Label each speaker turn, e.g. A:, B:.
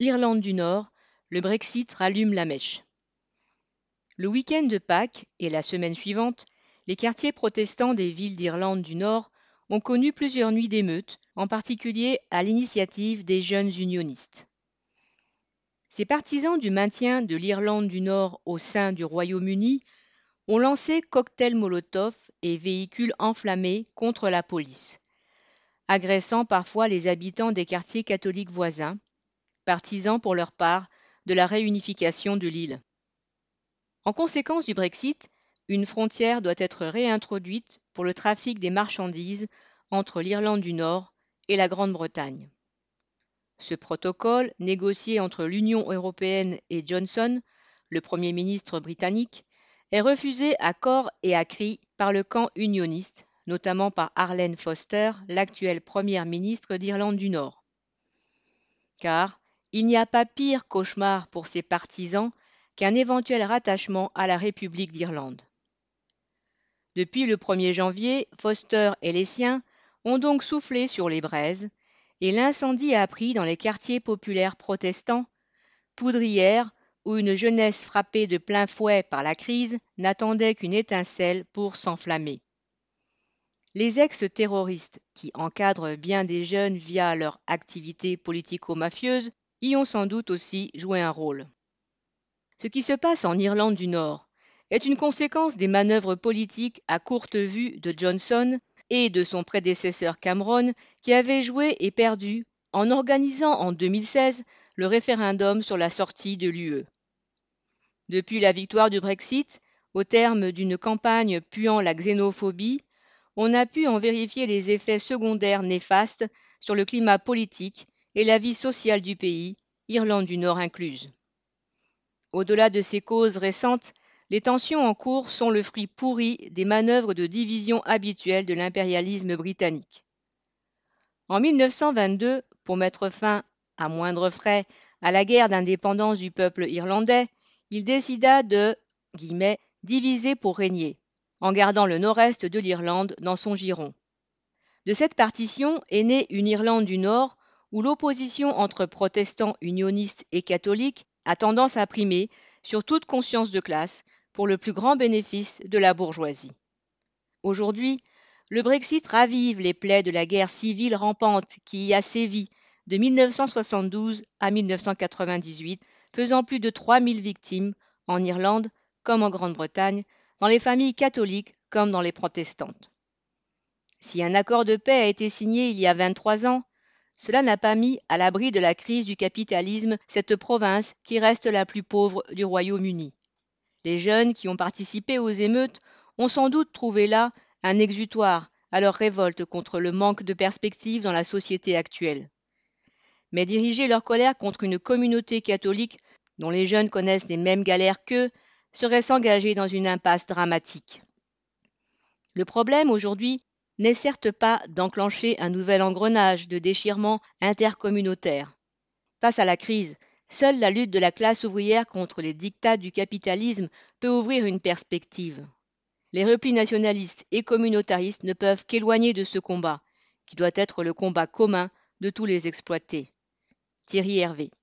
A: Irlande du Nord, le Brexit rallume la mèche. Le week-end de Pâques et la semaine suivante, les quartiers protestants des villes d'Irlande du Nord ont connu plusieurs nuits d'émeutes, en particulier à l'initiative des jeunes unionistes. Ces partisans du maintien de l'Irlande du Nord au sein du Royaume-Uni ont lancé cocktails Molotov et véhicules enflammés contre la police, agressant parfois les habitants des quartiers catholiques voisins, partisans pour leur part de la réunification de l'île. En conséquence du Brexit, une frontière doit être réintroduite pour le trafic des marchandises entre l'Irlande du Nord et la Grande-Bretagne. Ce protocole, négocié entre l'Union européenne et Johnson, le Premier ministre britannique, est refusé à corps et à cri par le camp unioniste, notamment par Arlene Foster, l'actuelle Première ministre d'Irlande du Nord. Car il n'y a pas pire cauchemar pour ses partisans qu'un éventuel rattachement à la République d'Irlande. Depuis le 1er janvier, Foster et les siens ont donc soufflé sur les braises, et l'incendie a pris dans les quartiers populaires protestants, poudrières où une jeunesse frappée de plein fouet par la crise n'attendait qu'une étincelle pour s'enflammer. Les ex-terroristes, qui encadrent bien des jeunes via leur activité politico-mafieuse, y ont sans doute aussi joué un rôle. Ce qui se passe en Irlande du Nord est une conséquence des manœuvres politiques à courte vue de Johnson et de son prédécesseur Cameron, qui avait joué et perdu en organisant en 2016 le référendum sur la sortie de l'UE. Depuis la victoire du Brexit, au terme d'une campagne puant la xénophobie, on a pu en vérifier les effets secondaires néfastes sur le climat politique et la vie sociale du pays, Irlande du Nord incluse. Au-delà de ces causes récentes, les tensions en cours sont le fruit pourri des manœuvres de division habituelles de l'impérialisme britannique. En 1922, pour mettre fin, à moindre frais, à la guerre d'indépendance du peuple irlandais, il décida de diviser pour régner, en gardant le nord-est de l'Irlande dans son giron. De cette partition est née une Irlande du Nord où l'opposition entre protestants unionistes et catholiques a tendance à primer sur toute conscience de classe pour le plus grand bénéfice de la bourgeoisie. Aujourd'hui, le Brexit ravive les plaies de la guerre civile rampante qui y a sévi de 1972 à 1998, faisant plus de 3000 victimes en Irlande comme en Grande-Bretagne, dans les familles catholiques comme dans les protestantes. Si un accord de paix a été signé il y a 23 ans, cela n'a pas mis à l'abri de la crise du capitalisme cette province qui reste la plus pauvre du Royaume-Uni. Les jeunes qui ont participé aux émeutes ont sans doute trouvé là un exutoire à leur révolte contre le manque de perspectives dans la société actuelle. Mais diriger leur colère contre une communauté catholique dont les jeunes connaissent les mêmes galères qu'eux serait s'engager dans une impasse dramatique. Le problème aujourd'hui n'est certes pas d'enclencher un nouvel engrenage de déchirement intercommunautaire. Face à la crise, seule la lutte de la classe ouvrière contre les dictats du capitalisme peut ouvrir une perspective. Les replis nationalistes et communautaristes ne peuvent qu'éloigner de ce combat, qui doit être le combat commun de tous les exploités. Thierry Hervé.